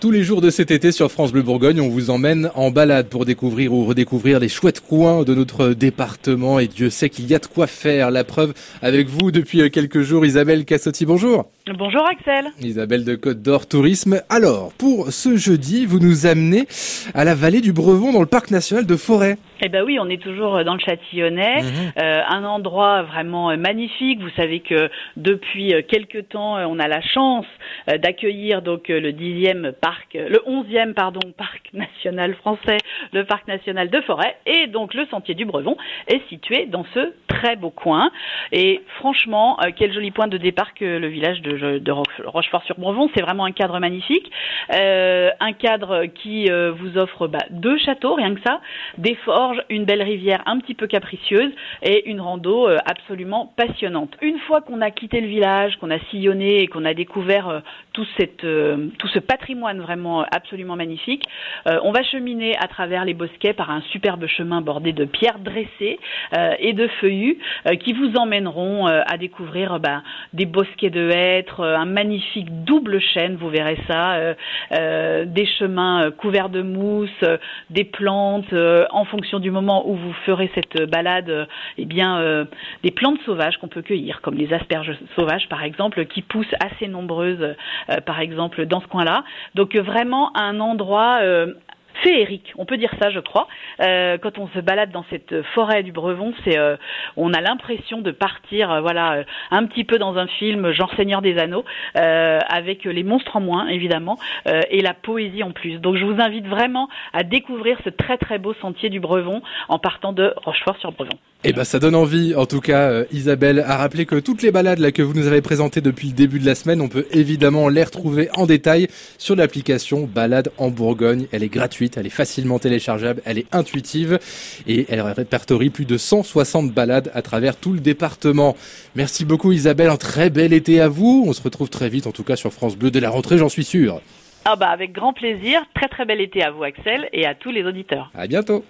Tous les jours de cet été sur France Bleu Bourgogne, on vous emmène en balade pour découvrir ou redécouvrir les chouettes coins de notre département et Dieu sait qu'il y a de quoi faire. La preuve avec vous depuis quelques jours, Isabelle Cassotti, bonjour. Bonjour Axel. Isabelle de Côte d'Or Tourisme. Alors, pour ce jeudi, vous nous amenez à la vallée du Brevon dans le parc national de Forêt. Eh ben oui, on est toujours dans le Châtillonnais, mhm. euh, un endroit vraiment magnifique. Vous savez que depuis quelques temps, on a la chance d'accueillir donc le dixième parc, le onzième pardon parc national français, le parc national de Forêt, et donc le sentier du Brevon est situé dans ce très beau coin. Et franchement, euh, quel joli point de départ que le village de, de Rochefort-sur-Brevon. C'est vraiment un cadre magnifique, euh, un cadre qui euh, vous offre bah, deux châteaux, rien que ça, des une belle rivière un petit peu capricieuse et une rando absolument passionnante. Une fois qu'on a quitté le village, qu'on a sillonné et qu'on a découvert tout, cette, tout ce patrimoine vraiment absolument magnifique, on va cheminer à travers les bosquets par un superbe chemin bordé de pierres dressées et de feuillus qui vous emmèneront à découvrir bah, des bosquets de hêtres, un magnifique double chêne, vous verrez ça, euh, euh, des chemins couverts de mousse, des plantes, euh, en fonction du moment où vous ferez cette balade, eh bien des plantes sauvages qu'on peut cueillir, comme les asperges sauvages par exemple, qui poussent assez nombreuses, par exemple dans ce coin-là. Donc vraiment un endroit féerique, on peut dire ça, je crois. Euh, quand on se balade dans cette forêt du Brevon, c'est, euh, on a l'impression de partir, euh, voilà, un petit peu dans un film genre Seigneur des Anneaux, avec les monstres en moins évidemment et la poésie en plus. Donc je vous invite vraiment à découvrir ce très très beau sentier du Brevon en partant de Rochefort-sur-Brevon. Eh ben, ça donne envie, en tout cas, euh, Isabelle, à rappeler que toutes les balades là que vous nous avez présentées depuis le début de la semaine, on peut évidemment les retrouver en détail sur l'application Balade en Bourgogne. Elle est gratuite, elle est facilement téléchargeable, elle est intuitive et elle répertorie plus de 160 balades à travers tout le département. Merci beaucoup, Isabelle. Un très bel été à vous. On se retrouve très vite, en tout cas, sur France Bleu dès la rentrée, j'en suis sûr. Ah bah avec grand plaisir. Très très bel été à vous, Axel, et à tous les auditeurs. À bientôt.